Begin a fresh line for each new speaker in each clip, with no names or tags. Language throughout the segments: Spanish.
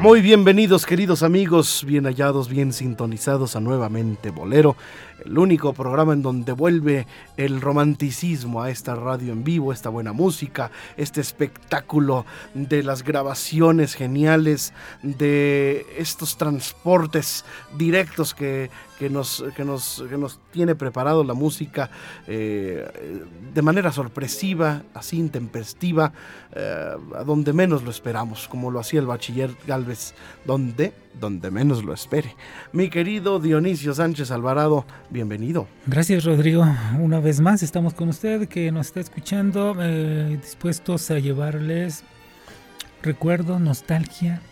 Muy bienvenidos queridos amigos, bien hallados, bien sintonizados a nuevamente Bolero, el único programa en donde vuelve el romanticismo a esta radio en vivo, esta buena música, este espectáculo de las grabaciones geniales, de estos transportes directos que, que, nos, que, nos, que nos tiene preparado la música eh, de manera sorpresiva, así intempestiva, eh, a donde menos lo esperamos, como lo hacía el bachiller Galvez, donde donde menos lo espere. Mi querido Dionisio Sánchez Alvarado, bienvenido.
Gracias Rodrigo, una vez más estamos con usted que nos está escuchando, eh, dispuestos a llevarles recuerdo, nostalgia,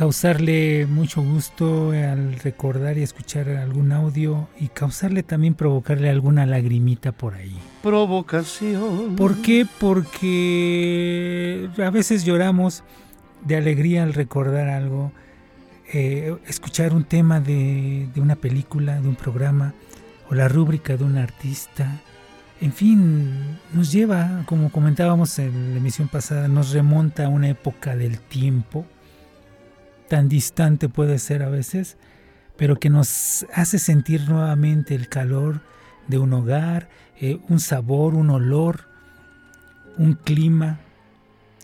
causarle mucho gusto al recordar y escuchar algún audio y causarle también provocarle alguna lagrimita por ahí.
Provocación.
¿Por qué? Porque a veces lloramos de alegría al recordar algo eh, escuchar un tema de, una película, de un programa, o la rúbrica de un artista. En fin, nos lleva, como comentábamos en la emisión pasada, nos remonta a una época del tiempo, tan distante puede ser a veces, pero que nos hace sentir nuevamente el calor de un hogar, eh, un sabor, un olor, un clima.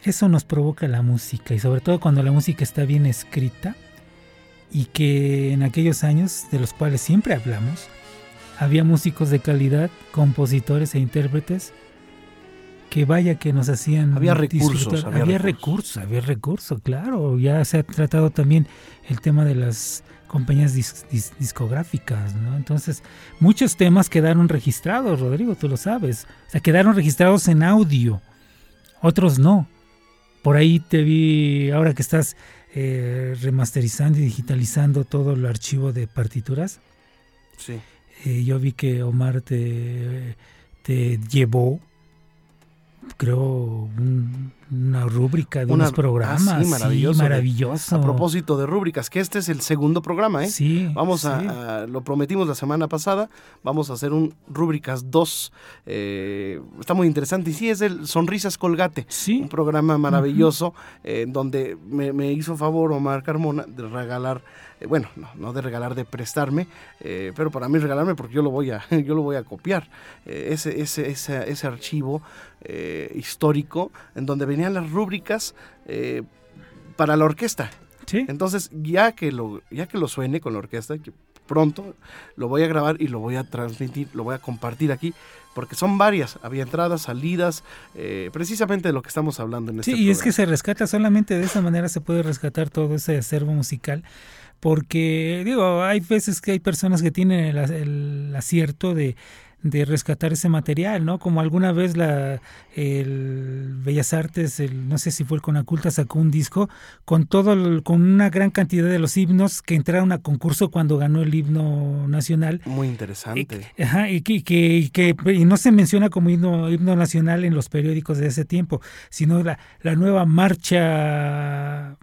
Eso nos provoca la música y sobre todo cuando la música está bien escrita, y que en aquellos años, de los cuales siempre hablamos, había músicos de calidad, compositores e intérpretes que vaya que nos hacían
había recursos
había, recursos. había recursos claro ya se ha tratado también el tema de las compañías discográficas ¿no? entonces muchos temas quedaron registrados Rodrigo tú lo sabes o sea quedaron registrados en audio otros no por ahí te vi ahora que estás eh, remasterizando y digitalizando todo el archivo de partituras.
Sí.
Eh, yo vi que Omar te, te llevó, creo, una rúbrica de unos programas.
Ah, sí, maravilloso.
maravilloso.
A propósito de rúbricas, que este es el segundo programa, ¿eh?
Sí.
Vamos A, lo prometimos la semana pasada, vamos a hacer un rúbricas 2. Eh, está muy interesante. Y sí, es el Sonrisas Colgate.
Sí.
Un programa maravilloso, en donde me, me, hizo favor Omar Carmona de regalar eh, bueno, no, de regalar, de prestarme, pero para mí regalarme porque yo lo voy a, yo lo voy a copiar, ese, ese, ese, ese, archivo histórico en donde venían las rúbricas para la orquesta.
¿Sí?
Entonces, ya que, lo, ya que lo suene con la orquesta, pronto lo voy a grabar y lo voy a transmitir, lo voy a compartir aquí, porque son varias, había entradas, salidas, precisamente de lo que estamos hablando en este
Sí, y es que se rescata solamente de esa manera se puede rescatar todo ese acervo musical porque digo, hay veces que hay personas que tienen el, acierto de, de rescatar ese material, ¿no? Como alguna vez la el Bellas Artes, el, no sé si fue el Conaculta, sacó un disco con todo con una gran cantidad de los himnos que entraron a concurso cuando ganó el himno nacional.
Muy interesante.
Y, ajá, y que, y que y no se menciona como himno, himno nacional en los periódicos de ese tiempo, sino la, la nueva marcha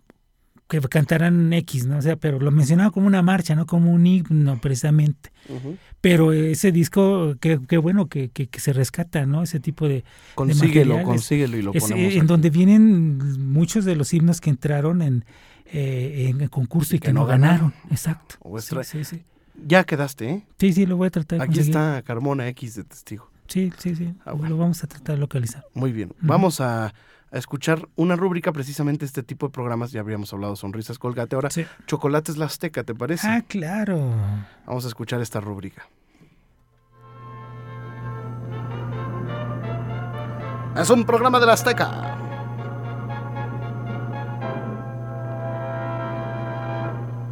que cantarán X, ¿no? O sea, pero lo mencionaba como una marcha, no como un himno precisamente. Pero ese disco, qué, bueno que, que, se rescata, ¿no? Ese tipo de.
Consíguelo, consíguelo y lo ponemos.
Eh, en donde vienen muchos de los himnos que entraron en, eh, en el concurso y, que, no ganaron. Exacto. Sí, sí,
Ya quedaste, ¿eh?
Sí, sí, lo voy a tratar
de Aquí está Carmona X de testigo.
Sí, sí, sí. Ah, lo vamos a tratar de localizar.
Muy bien. Vamos a a escuchar una rúbrica precisamente este tipo de programas. Ya habríamos hablado Sonrisas Colgate. Ahora, Chocolates La Azteca, ¿te parece?
Ah, claro.
Vamos a escuchar esta rúbrica. Es un programa de la Azteca.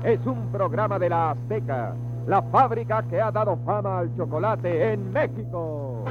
Es un programa de la Azteca. la fábrica que ha dado fama al chocolate en México.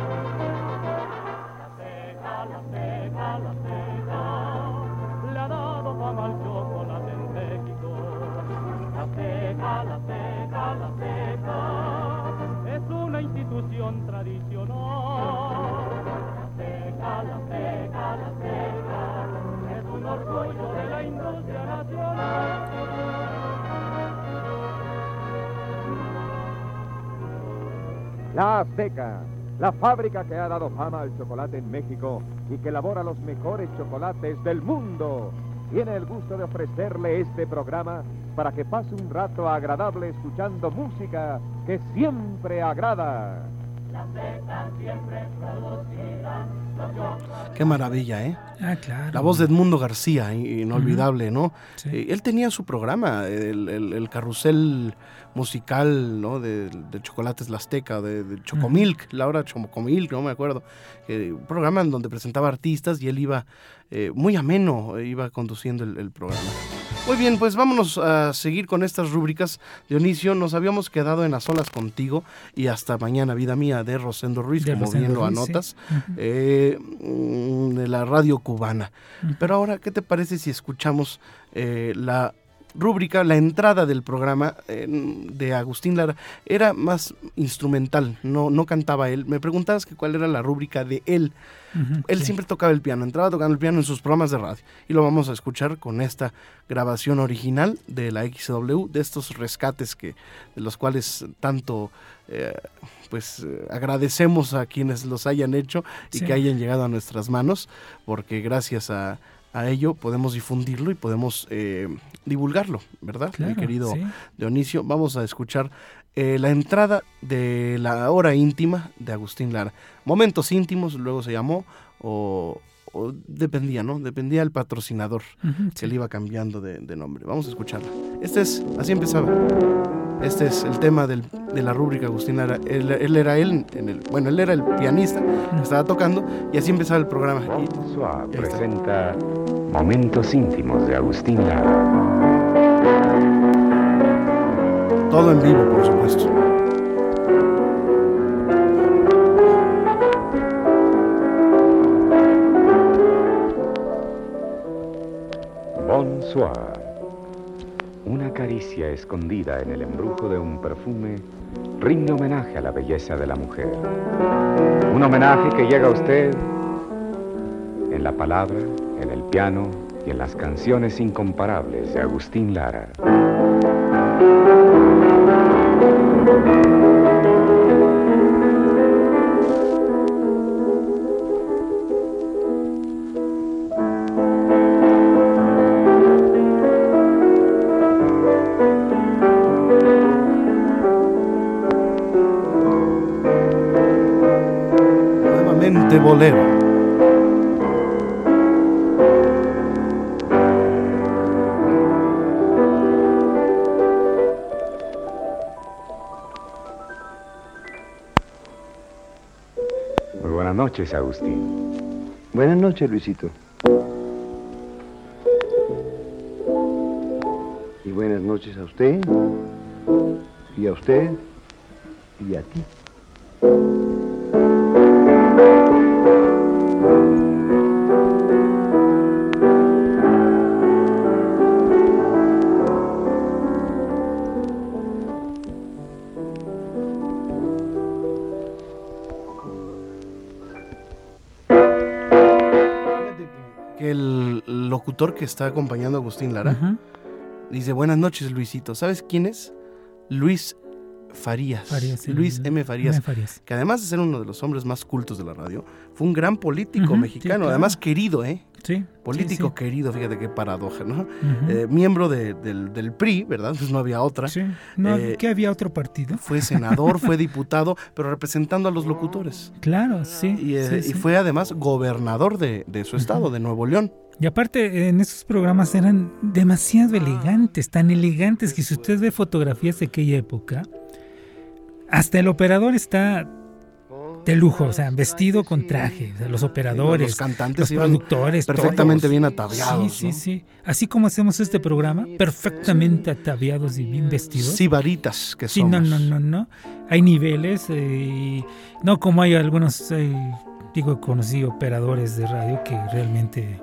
La
Azteca, la fábrica que ha dado fama al chocolate en México y que elabora los mejores chocolates del mundo, tiene el gusto de ofrecerle este programa para que pase un rato agradable escuchando música que siempre agrada.
Qué maravilla, ¿eh?
Ah, claro.
La voz de Edmundo García, inolvidable, ¿no?
Sí.
Eh, Él tenía su programa, el, el- el carrusel musical, ¿no? De, de Chocolates La Azteca, de, de Chocomilk, Laura Chocomilk, no me acuerdo. Eh, un programa en donde presentaba artistas y él iba eh, muy ameno, eh, iba conduciendo el, el programa. Muy bien, pues vámonos a seguir con estas rúbricas. Dionisio, nos habíamos quedado en A Solas Contigo y hasta mañana, vida mía, de Rosendo Ruiz,
De
como
Rosendo
bien lo
Ruiz,
anotas, eh, mm, de la radio cubana. Pero ahora, ¿qué te parece si escuchamos eh, la rúbrica, la entrada del programa eh, de Agustín Lara? Era más instrumental, no, no cantaba él. Me preguntabas que cuál era la rúbrica de él. Él
sí.
siempre tocaba el piano, entraba tocando el piano en sus programas de radio. Y lo vamos a escuchar con esta grabación original de la XW, de estos rescates que, de los cuales tanto eh, pues eh, agradecemos a quienes los hayan hecho y
Sí.
que hayan llegado a nuestras manos, porque gracias a, a ello podemos difundirlo y podemos eh, divulgarlo, ¿verdad? Mi querido
sí.
Dionisio, vamos a escuchar eh, la entrada de la hora íntima de Agustín Lara. Momentos íntimos, luego se llamó, o, o dependía, ¿no? Dependía del patrocinador
Ujú,
que
sí.
le iba cambiando de, de nombre. Vamos a escucharla. Este es, así empezaba. Este es el tema del- de la rúbrica Agustín Lara. Él, él era él, en el, bueno, él era el pianista que estaba tocando y así empezaba el programa. Y-
presenta Momentos íntimos de Agustín Lara.
todo en vivo, por supuesto.
Una caricia escondida en el embrujo de un perfume rinde homenaje a la belleza de la mujer. Un homenaje que llega a usted en la palabra, en el piano y en las canciones incomparables de Agustín Lara.
Bolero.
Muy buenas noches, Agustín.
Buenas noches, Luisito. Y buenas noches a usted, y a usted, y a ti.
El locutor que está acompañando a Agustín Lara dice, buenas noches Luisito. ¿Sabes quién es? Luis Farías.
Farías, sí,
Luis M. Farías.
M. Farías.
Que además de ser uno de los hombres más cultos de la radio, fue un gran político mexicano,
claro.
además querido, ¿eh?
Sí.
Político
sí,
querido, fíjate qué paradoja, ¿no? Eh, miembro de- del, del PRI, ¿verdad? Pues no había otra.
Sí. No,
eh,
¿qué había otro partido?
Fue senador, fue diputado, pero representando a los locutores.
Claro, sí.
Y, eh,
sí,
y
sí.
fue además gobernador de, de su estado, de Nuevo León.
Y aparte, en esos programas eran demasiado elegantes, tan elegantes que si usted ve fotografías de aquella época, hasta el operador está de lujo, o sea, vestido con traje, o sea, los operadores,
los cantantes
los productores,
perfectamente
todos.
bien ataviados,
Sí, sí,
¿no?
sí. Así como hacemos este programa, perfectamente ataviados y bien vestidos.
Sibaritas que
Sí,
somos.
no, no, no, no. Hay niveles, eh, y no como hay algunos, eh, digo, conocí operadores de radio que realmente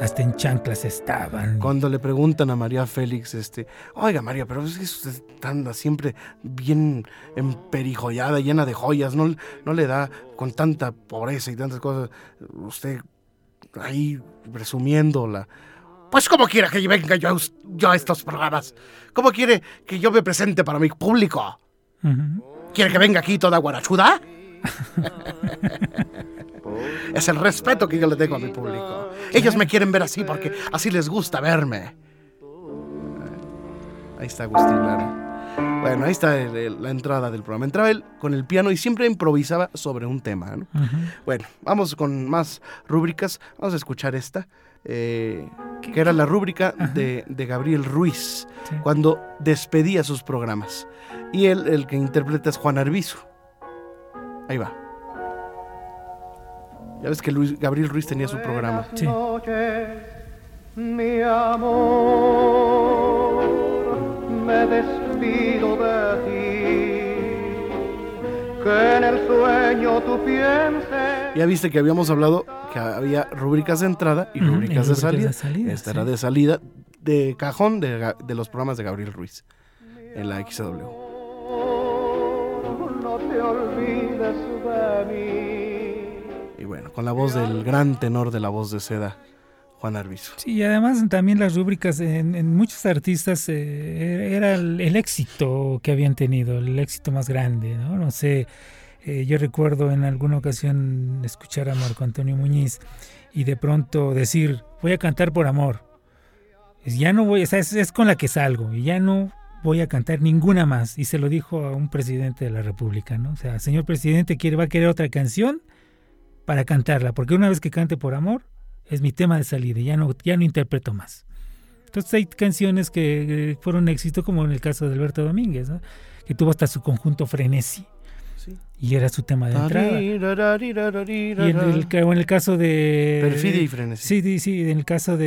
hasta en chanclas estaban.
Cuando le preguntan a María Félix, este, oiga María, pero es que usted anda siempre bien emperijollada, llena de joyas, no, no le da con tanta pobreza y tantas cosas, usted ahí presumiéndola. Pues como quiere que venga yo, a us- yo a estos programas, ¿cómo quiere que yo me presente para mi público? ¿Quiere que venga aquí toda guarachuda? es el respeto que yo le tengo a mi público. Ellos me quieren ver así porque así les gusta verme. Ahí está Agustín Lara. Bueno, ahí está el- el- la entrada del programa. Entraba él con el piano y siempre improvisaba sobre un tema. ¿no?
Ujú.
Bueno, vamos con más rúbricas. Vamos a escuchar esta, eh, que era la rúbrica de, de Gabriel Ruiz,
Sí.
cuando despedía sus programas. Y él, el que interpreta es Juan Arbizu. Ahí va. Ya ves que Luis, Gabriel Ruiz tenía su programa.
Sí.
noches, mi amor, me despido de ti, que en el sueño tú pienses.
Ya viste que habíamos hablado que había rúbricas de entrada y rúbricas de salida.
de salida,
Esta
sí.
era de salida, de cajón de, de los programas de Gabriel Ruiz en la XW.
No te olvides de mí.
Y bueno, con la voz del gran tenor de la voz de seda, Juan Arbizu.
Sí, y además también las rúbricas en, en muchos artistas eh, era el, éxito que habían tenido, el éxito más grande, ¿no? No sé, eh, yo recuerdo en alguna ocasión escuchar a Marco Antonio Muñiz y de pronto decir, voy a cantar por amor. Ya no voy, o sea, es, es con la que salgo y ya no voy a cantar ninguna más. Y se lo dijo a un presidente de la República, ¿no? O sea, señor presidente, quiere, va a querer otra canción para cantarla, porque una vez que cante por amor, es mi tema de salida y ya no, ya no interpreto más. Entonces hay canciones que eh, fueron éxito, como en el caso de Alberto Domínguez, ¿no? que tuvo hasta su conjunto Frenesi
Sí.
y era su tema de entrada. Y en el, en el caso de...
Perfidia y frenesí.
Sí, sí, sí, en el caso de,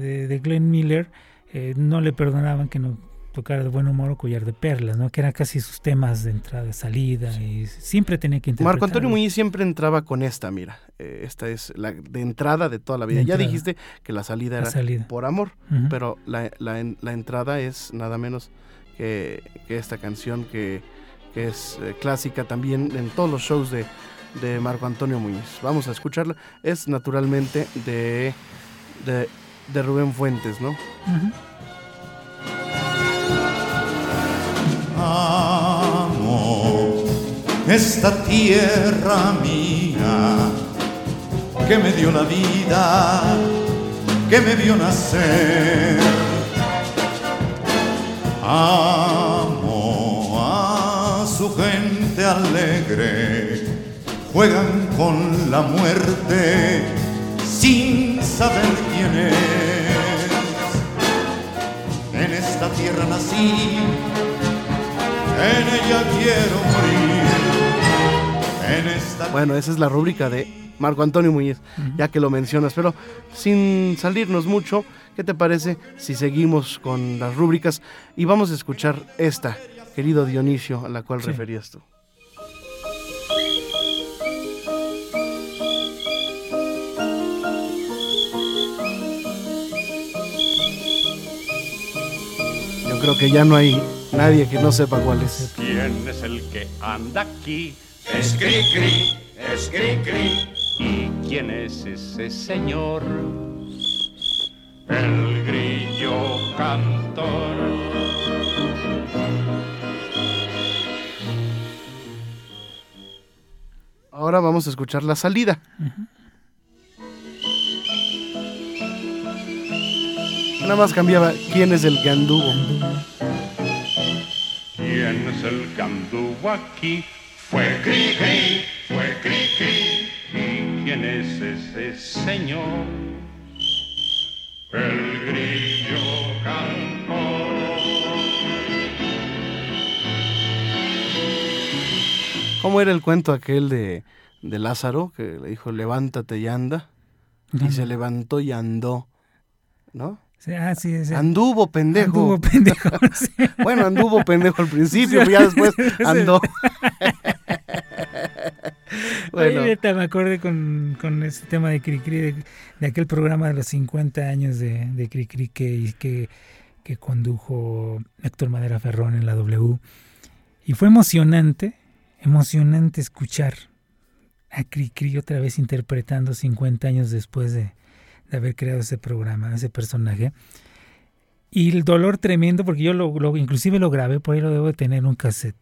de, de Glenn Miller, eh, no le perdonaban que no tocara de buen humor o collar de perlas, ¿no? Que eran casi sus temas de entrada, salida, y siempre tenía que interpretar.
Marco Antonio Muñiz siempre entraba con esta, mira. eh, esta es la de entrada de toda la vida. Ya dijiste que la salida
La
era
salida.
por amor, pero la, la en- la entrada es nada menos que, que esta canción que, que es eh, clásica también en todos los shows de, de Marco Antonio Muñiz. Vamos a escucharla. Es naturalmente de, de, de Rubén Fuentes, ¿no?
Ujú.
Amo esta tierra mía que me dio la vida, que me vio nacer. Amo a su gente alegre, juegan con la muerte sin saber quién es. En esta tierra nací, en ella quiero morir. En esta
Bueno, esa es la rúbrica de Marco Antonio Muñiz, ya que lo mencionas. Pero sin salirnos mucho, ¿qué te parece si seguimos con las rúbricas y vamos a escuchar esta, querido Dionisio, a la cual
Sí.
referías tú? Yo creo que ya no hay nadie que no sepa cuál es.
¿Quién es el que anda aquí? Es cri cri, es cri cri. ¿Y quién es ese señor? El grillo cantor.
Ahora vamos a escuchar la salida. Nada más cambiaba quién es el que anduvo.
¿Quién es el que anduvo aquí? Fue cri cri, fue cri cri. ¿Y quién es ese señor? El grillo cantor.
¿Cómo era el cuento aquel de, de Lázaro que le dijo levántate y anda? Y se levantó y andó, ¿no?
Ah, sí, sí.
Anduvo pendejo.
Anduvo pendejo. sí.
Bueno, anduvo pendejo al principio, pero ya después andó.
Bueno. Me acordé con, con este tema de Cricri, de, de aquel programa de los 50 años de, de Cricri que, que, que condujo Héctor Madera Ferrón en la W. Y fue emocionante, emocionante escuchar a Cricri otra vez interpretando 50 años después de, de haber creado ese programa, ese personaje. Y el dolor tremendo, porque yo lo, lo, inclusive lo grabé, por ahí lo debo de tener en un cassette,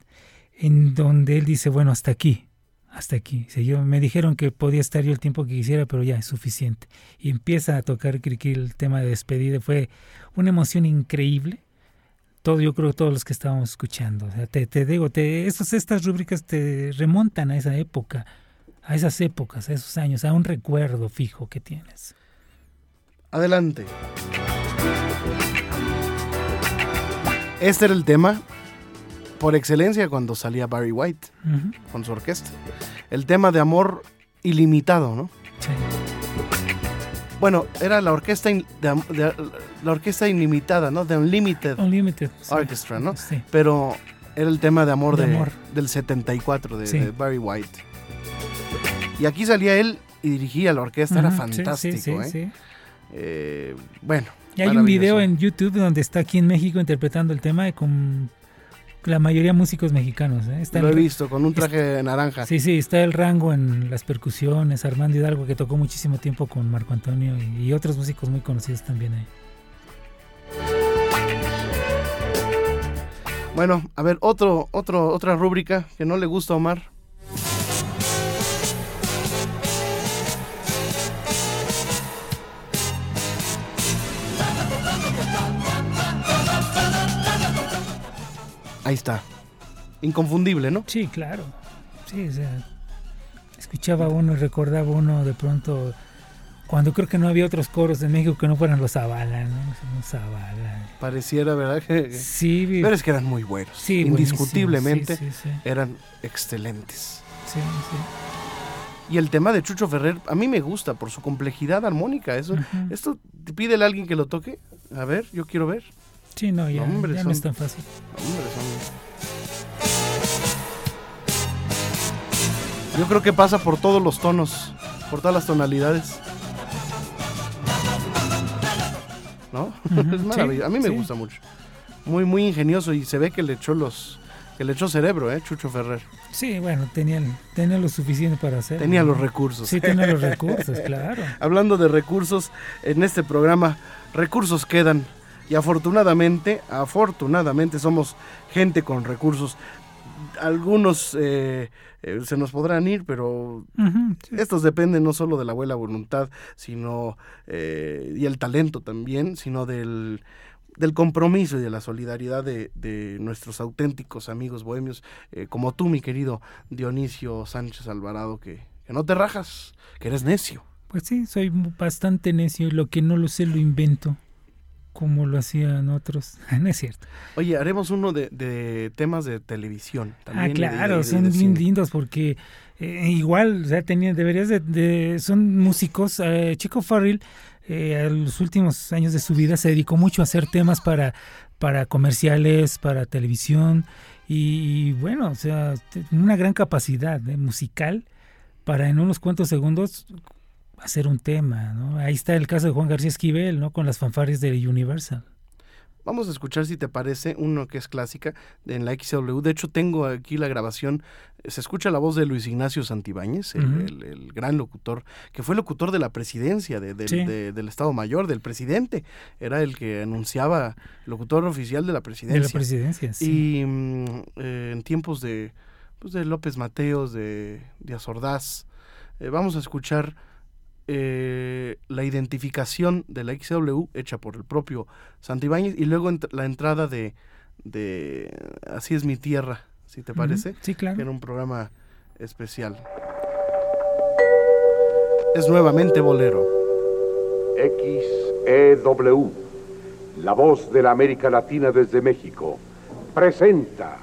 en donde él dice, bueno, hasta aquí, hasta aquí. O yo, me dijeron que podía estar yo el tiempo que quisiera, pero ya es suficiente. Y empieza a tocar el tema de despedida. Fue una emoción increíble. Todo, yo creo todos los que estábamos escuchando. O sea, te, te digo, te, estos, estas rúbricas te remontan a esa época, a esas épocas, a esos años, a un recuerdo fijo que tienes.
Adelante. Este era el tema por excelencia cuando salía Barry White uh -huh. con su orquesta. El tema de amor ilimitado, ¿no?
Sí.
Bueno, era la orquesta in, de, de, la orquesta ilimitada, ¿no? The Unlimited,
Unlimited sí.
Orchestra, ¿no?
Sí.
Pero era el tema de amor,
De
de,
amor.
del 74 de, de Barry White. Y aquí salía él y dirigía la orquesta, era fantástico,
sí, sí,
¿eh? Eh, bueno.
Y hay un video en YouTube donde está aquí en México interpretando el tema con la mayoría músicos mexicanos. ¿eh? Está
Lo he
el-
visto con un traje naranja.
Sí, sí, está el rango en las percusiones, Armando Hidalgo, que tocó muchísimo tiempo con Marco Antonio y, y otros músicos muy conocidos también ahí.
Bueno, a ver, otro, otro, otra rúbrica que no le gusta a Omar. Ahí está. Inconfundible, ¿no?
Sí, claro. Sí, o sea, escuchaba uno y recordaba uno de pronto cuando creo que no había otros coros en México que no fueran los Zavala, ¿no? Los Zavala.
Pareciera, ¿verdad?
Sí,
Pero es que eran muy buenos.
Sí,
Indiscutiblemente
sí, sí, sí.
eran excelentes.
sí, sí.
Y el tema de Chucho Ferrer, a mí me gusta por su complejidad armónica. Eso. Esto, pídele a alguien que lo toque. A ver, yo quiero ver.
Sí, no, ya,
Hombre,
ya
son-
no es tan fácil.
Hombre, son- Yo creo que pasa por todos los tonos, por todas las tonalidades. ¿No? Es
sí,
maravilloso. A mí me
sí.
gusta mucho. Muy, muy ingenioso y se ve que le echó los, que le echó cerebro, ¿eh? Chucho Ferrer.
Sí, bueno, tenía, tenía lo suficiente para hacer.
Tenía los recursos.
Sí, tenía los recursos, claro.
Hablando de recursos, en este programa recursos quedan y afortunadamente, afortunadamente somos gente con recursos. Algunos eh, eh, se nos podrán ir, pero
sí.
estos dependen no solo de la buena voluntad, sino eh, y el talento también, sino del del compromiso y de la solidaridad de, de nuestros auténticos amigos bohemios, eh, como tú, mi querido Dionisio Sánchez Alvarado, que, que no te rajas, que eres necio.
Pues sí, soy bastante necio y lo que no lo sé lo invento, como lo hacían otros. no es cierto.
Oye, haremos uno de, de temas de televisión.
Ah,
también, de-
claro,
de- de-
son bien
cine.
lindos porque eh, igual, o sea, tenía, deberías de, son músicos. eh, Chico Farrell, eh, a los últimos años de su vida se dedicó mucho a hacer temas para, para comerciales, para televisión y, y bueno, o sea, una gran capacidad eh, musical para en unos cuantos segundos hacer un tema, ¿no? Ahí está el caso de Juan García Esquivel, ¿no? Con las fanfarrias de Universal.
Vamos a escuchar, si te parece, uno que es clásica de- en la XW. De hecho, tengo aquí la grabación. Se escucha la voz de Luis Ignacio Santibáñez, el, el- el gran locutor, que fue locutor de la presidencia, de- del-
Sí.
de- del Estado Mayor, del presidente. Era el que anunciaba, locutor oficial de la
De
presidencia.
la presidencia, sí.
Y mm, eh, en tiempos de, pues, de López Mateos, de Díaz Ordaz, eh, vamos a escuchar eh, la identificación de la XW hecha por el propio Santibáñez y luego ent- la entrada de, de Así es mi tierra, si te parece,
Sí,
que
claro.
era un programa especial. Es nuevamente bolero.
XEW, la voz de la América Latina desde México, presenta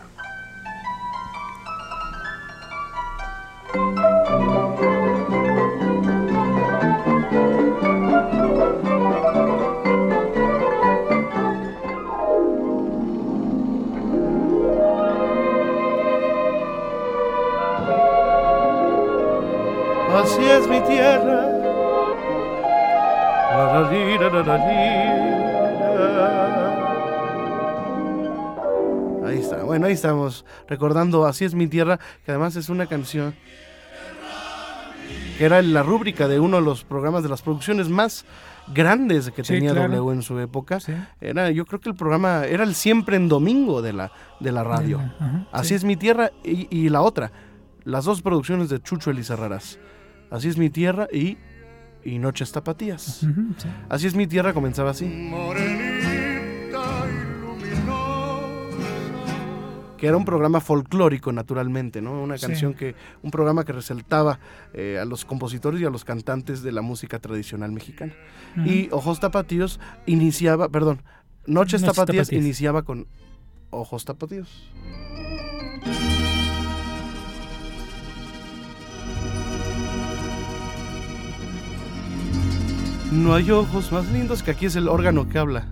es mi tierra. La, la, li, la, la, la, li. Ahí está, bueno, ahí estamos recordando Así es mi tierra, que además es una canción que era la rúbrica de uno de los programas de las producciones más grandes que
Sí,
tenía
claro.
W en su época.
Sí.
Era, yo creo que el programa era el siempre en domingo de la, de la radio.
De la- ajá,
Así
sí.
es mi tierra y, y la otra, las dos producciones de Chucho Elizarraras. Así es mi tierra y, y Noches Tapatías.
Sí.
Así es mi tierra comenzaba así.
Morenita
que era un programa folclórico naturalmente, ¿no? Una
Sí.
canción que, un programa que resaltaba eh, a los compositores y a los cantantes de la música tradicional mexicana. Y Ojos Tapatíos iniciaba, perdón, Noches,
Noches
Tapatías,
Tapatías.
iniciaba con Ojos Tapatíos. No hay ojos más lindos que aquí es el órgano que habla.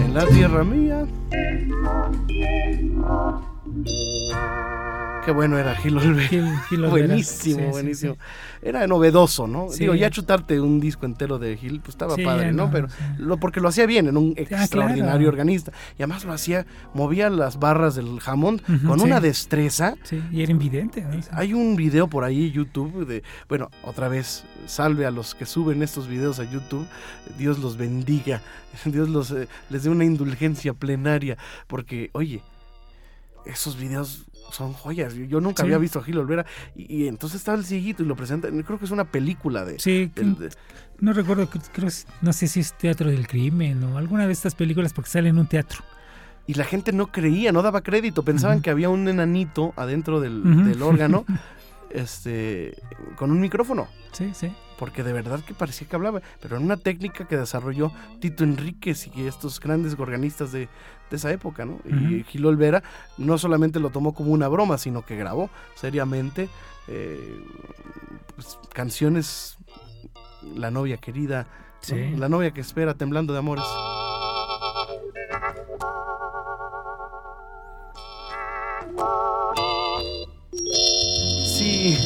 En la tierra mía. Qué bueno era Gil Olvera.
Gil- Gil Olvera.
buenísimo,
Sí,
buenísimo.
sí.
Era novedoso, ¿no? Digo, ya chutarte un disco entero de Gil, pues estaba padre, ¿no?
no,
Pero lo, porque lo hacía bien, en un extraordinario
claro.
organista. Y además lo hacía, movía las barras del jamón con una destreza.
Sí, y era invidente. ¿no? Sí.
Hay un video por ahí, YouTube, de, bueno, otra vez, salve a los que suben estos videos a YouTube, Dios los bendiga, Dios los, eh, les dé una indulgencia plenaria, porque, oye, esos videos son joyas, yo, nunca
Sí.
había visto a Gil Olvera, y, y entonces estaba el cieguito y lo presenta, creo que es una película de...
Sí,
de-
no recuerdo, creo, no sé si es Teatro del Crimen o alguna de estas películas porque sale en un teatro.
y la gente no creía, no daba crédito, pensaban que había un enanito adentro del, del órgano, este, con un micrófono.
Sí, sí.
Porque de verdad que parecía que hablaba, pero en una técnica que desarrolló Tito Enríquez y estos grandes organistas de, de esa época, ¿no? Y. Gil Olvera no solamente lo tomó como una broma, sino que grabó seriamente eh, pues, canciones, La novia querida. La novia que espera, temblando de amores. Sí.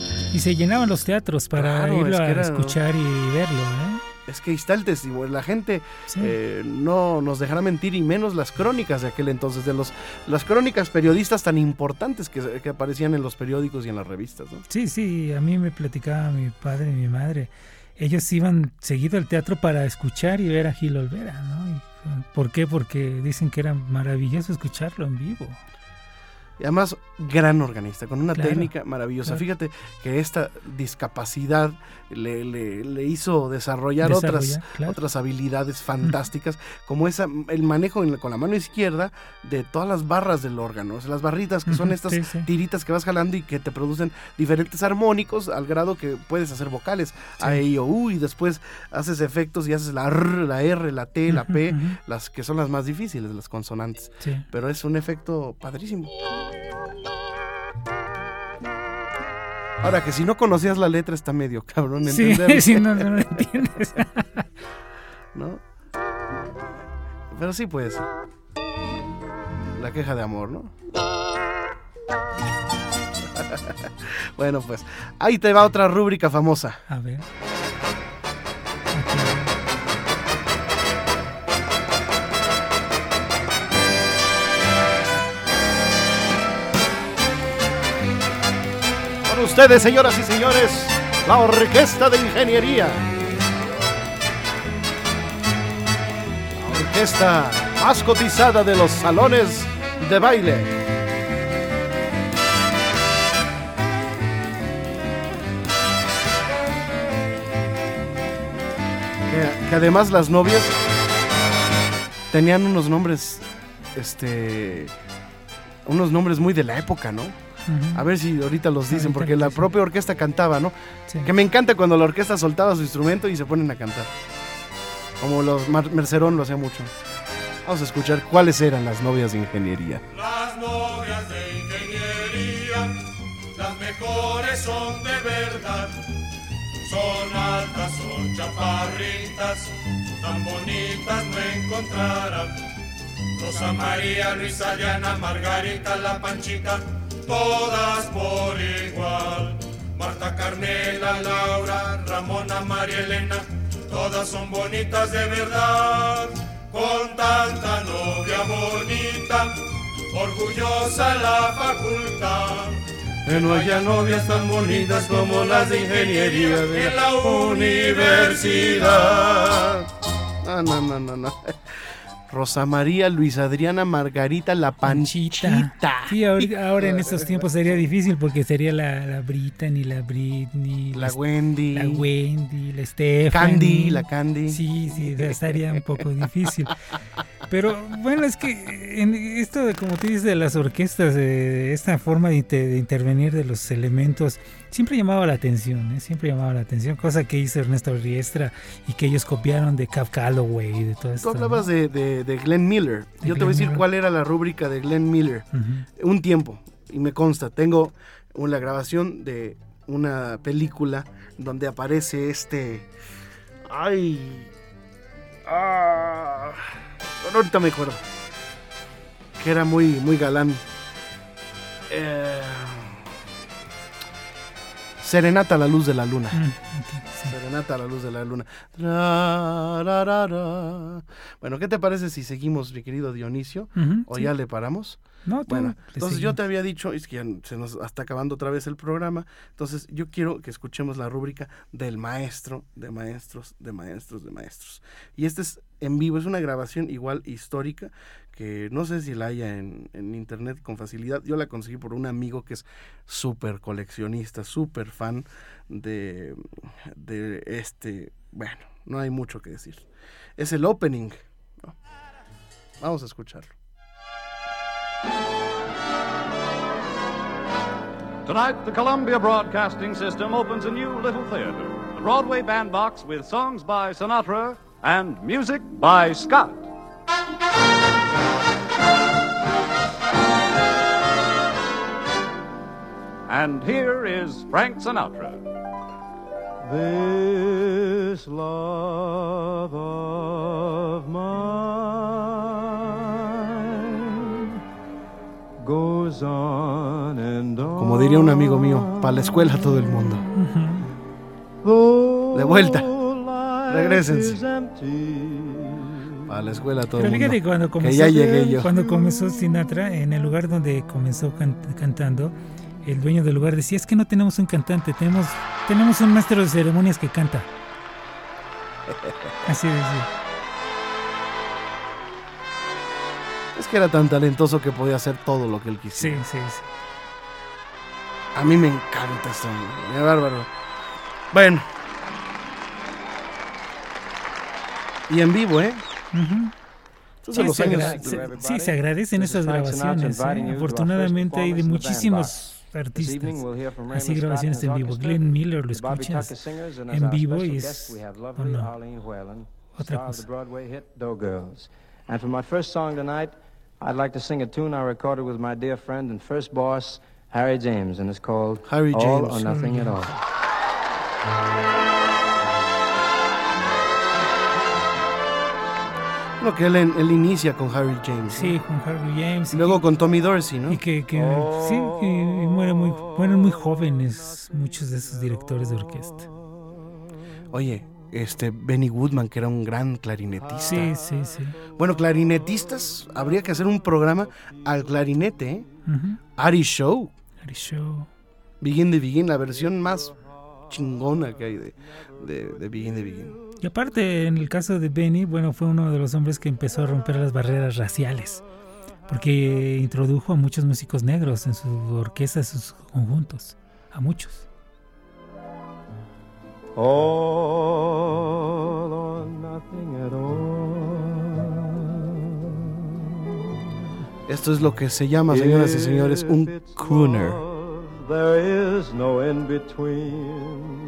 Y se llenaban los teatros para
Claro,
irlo
es que
a escuchar y verlo. ¿eh?
Es que ahí está el testimonio. La gente
Sí.
eh, no nos dejará mentir y menos las crónicas de aquel entonces, de los las crónicas periodistas tan importantes que, que aparecían en los periódicos y en las revistas. ¿no?
Sí, sí, a mí me platicaba mi padre y mi madre. Ellos iban seguido al teatro para escuchar y ver a Gil Olvera, ¿no? ¿Por qué? Porque dicen que era maravilloso escucharlo en vivo.
Y además, gran organista, con una
Claro,
técnica maravillosa.
claro.
Fíjate que esta discapacidad le, le- le hizo desarrollar, otras,
Desarrollar, claro.
otras habilidades fantásticas, como esa, el manejo en la- con la mano izquierda de todas las barras del órgano. O sea, las barritas que son estas
sí, sí.
tiritas que vas jalando y que te producen diferentes armónicos al grado que puedes hacer vocales. A, E, I, O, U, y después haces efectos y haces la R, la R, la T, la P, las que son las más difíciles, las consonantes.
Sí.
Pero es un efecto padrísimo. Ahora que si no conocías la letra está medio cabrón
Sí, sí, no, no lo entiendes.
¿no? Pero sí puede ser. La queja de amor, ¿no? bueno, pues ahí te va otra rúbrica famosa.
A ver.
Ustedes, señoras y señores, la Orquesta de Ingeniería. La orquesta más cotizada de los salones de baile. Que, que además las novias tenían unos nombres, este, unos nombres muy de la época, ¿no? A ver si ahorita los dicen,
Ahorita
porque la
dicen.
propia orquesta cantaba, ¿no?
Sí.
Que me encanta cuando la orquesta soltaba su instrumento y se ponen a cantar. Como los Mar- Mercerón lo hacía mucho. Vamos a escuchar cuáles eran las novias de ingeniería.
Las novias de ingeniería, las mejores son de verdad. Son altas, son chaparritas, tan bonitas no encontrarán. Rosa María, Luisa, Diana, Margarita, la Panchita, todas por igual. Marta, Carmela, Laura, Ramona, María Elena, todas son bonitas de verdad. Con tanta novia bonita, orgullosa la facultad.
Que no haya novias tan bonitas como las de ingeniería de la universidad. No, no, no, no, no. Rosa María, Luis Adriana, Margarita, La Panchita.
Sí, ahora en estos tiempos sería difícil porque sería la, la Britney, la Britney,
La Wendy.
la Wendy, la Stephanie.
Candy, la Candy.
Sí, sí, estaría un poco difícil. Pero bueno, es que en esto de, como tú dices, de las orquestas, de esta forma de, inte- de intervenir de los elementos, siempre llamaba la atención, ¿eh? siempre llamaba la atención, cosa que hizo Ernesto Riestra y que ellos copiaron de Cap Calloway y de todo
Tú
esto. ¿no?
hablabas de, de, de Glenn Miller.
De
Yo te voy a decir
Miller.
cuál era la rúbrica de Glenn Miller. Un tiempo, y me consta, tengo una grabación de una película donde aparece este... ¡Ay! ¡Ah! Bueno, ahorita me acuerdo. Que era muy, muy galán. Eh, Serenata a la luz de la luna.
Mm, sí.
Serenata a la luz de la luna. Ra, ra, ra, ra. Bueno, ¿qué te parece si seguimos, mi querido Dionisio?
Ujú,
¿O
sí.
ya le paramos?
No,
Bueno, entonces yo te había dicho, es que ya se nos está acabando otra vez el programa, entonces yo quiero que escuchemos la rúbrica del maestro, de maestros, de maestros, de maestros. Y este es en vivo, es una grabación igual histórica, no sé si la haya en, internet con facilidad. Yo la conseguí por un amigo que es súper coleccionista, súper fan de, este, bueno, no hay mucho que decir. Es el opening. Vamos a escucharlo.
Tonight, the Columbia Broadcasting System opens a new little theater, the Broadway Bandbox with songs by Sinatra and music by Scott. And here is Frank Sinatra.
This love of mine goes on and on.
Como diría un amigo mío, para la escuela todo el mundo. De vuelta.
empty,
Para la escuela todo
Pero
el mundo.
cuando
que
comenzó,
ya llegué yo.
cuando comenzó Sinatra, en el lugar donde comenzó can- cantando, el dueño del lugar decía, es que no tenemos un cantante, tenemos, tenemos un maestro de ceremonias que canta. Así decía.
Es que era tan talentoso que podía hacer todo lo que él
Sí,
quisiera.
sí, sí.
A mí me encanta esto. Qué bárbaro. Bueno. Y en vivo, ¿eh?
Sí,
los
se
años.
agra- se- sí, se agradecen estas grabaciones. ¿eh? Afortunadamente hay de muchísimos artistas. Así grabaciones en vivo. Glenn Miller lo escuchas en vivo y es oh, no, otra cosa.
And for my first song tonight, I'd like to sing a tune I recorded with my dear friend and first boss, Harry James, and it's called
Harry
All
James.
or Nothing at All.
Bueno, que él, él inicia con Harry James. ¿no?
Sí, con Harvey James.
Y luego con Tommy Dorsey, ¿no?
Y que, que sí, que mueren muy, mueren muy jóvenes muchos de esos directores de orquesta.
Oye, este Benny Goodman, que era un gran clarinetista.
Sí, sí, sí.
Bueno, clarinetistas, habría que hacer un programa al clarinete, ¿eh?
Ujú.
Ari Show.
Ari Show.
Begin the Begin, la versión más chingona que hay de, de, de Begin the Begin.
Y aparte, en el caso de Benny, bueno, fue uno de los hombres que empezó a romper las barreras raciales. Porque introdujo a muchos músicos negros en su orquesta, en sus conjuntos. A muchos.
All or nothing at all.
Esto es lo que se llama, señoras y señores, un crooner.
Love, There is no in between.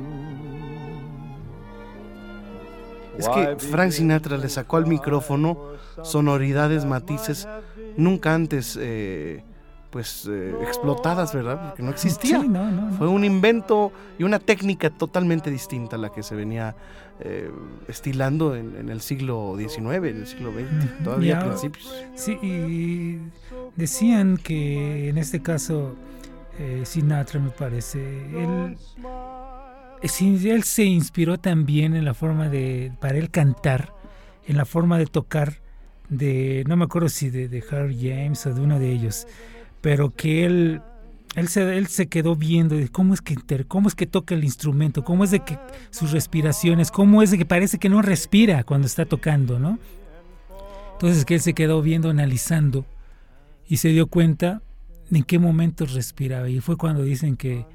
Es que Frank Sinatra le sacó al micrófono sonoridades, matices nunca antes eh, pues eh, explotadas, ¿verdad? Porque no existía.
Sí, no, no, no.
Fue un invento y una técnica totalmente distinta a la que se venía eh, estilando en, en el siglo XIX, en el siglo XX, todavía a principios.
Sí, y decían que en este caso eh, Sinatra me parece, él, eh, él se inspiró también en la forma de, para él cantar, en la forma de tocar de, no me acuerdo si de, de Harry James o de uno de ellos, pero que él, él se, él se quedó viendo de cómo es que cómo es que toca el instrumento, cómo es de que sus respiraciones, cómo es de que parece que no respira cuando está tocando, ¿no? Entonces que él se quedó viendo, analizando y se dio cuenta en qué momentos respiraba. Y fue cuando dicen que,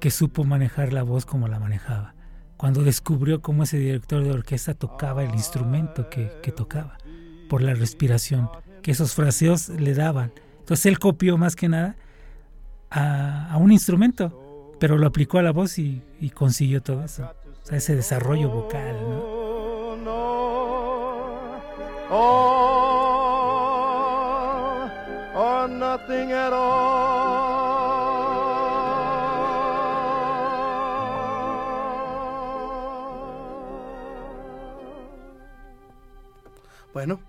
que supo manejar la voz como la manejaba. Cuando descubrió cómo ese director de orquesta tocaba el instrumento que, que tocaba, por la respiración, que esos fraseos le daban. Entonces él copió más que nada a, a un instrumento, pero lo aplicó a la voz y, consiguió todo eso. O sea, ese desarrollo vocal, ¿no?
all nothing at
Bueno,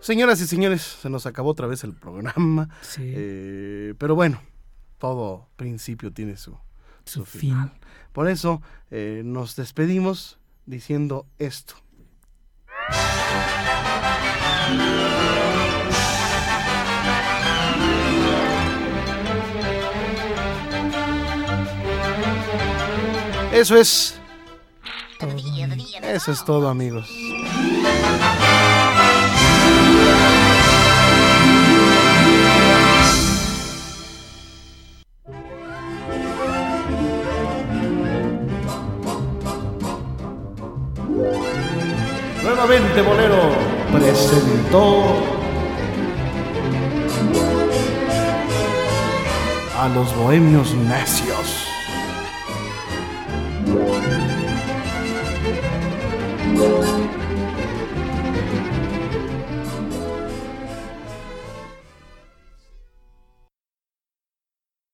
señoras y señores, se nos acabó otra vez el programa.
Sí.
Eh, pero bueno, todo principio tiene su,
Su
final. Por eso eh, nos despedimos diciendo esto. Eso es. Eso es todo, amigos. Nuevamente Bolero presentó a los bohemios necios. Música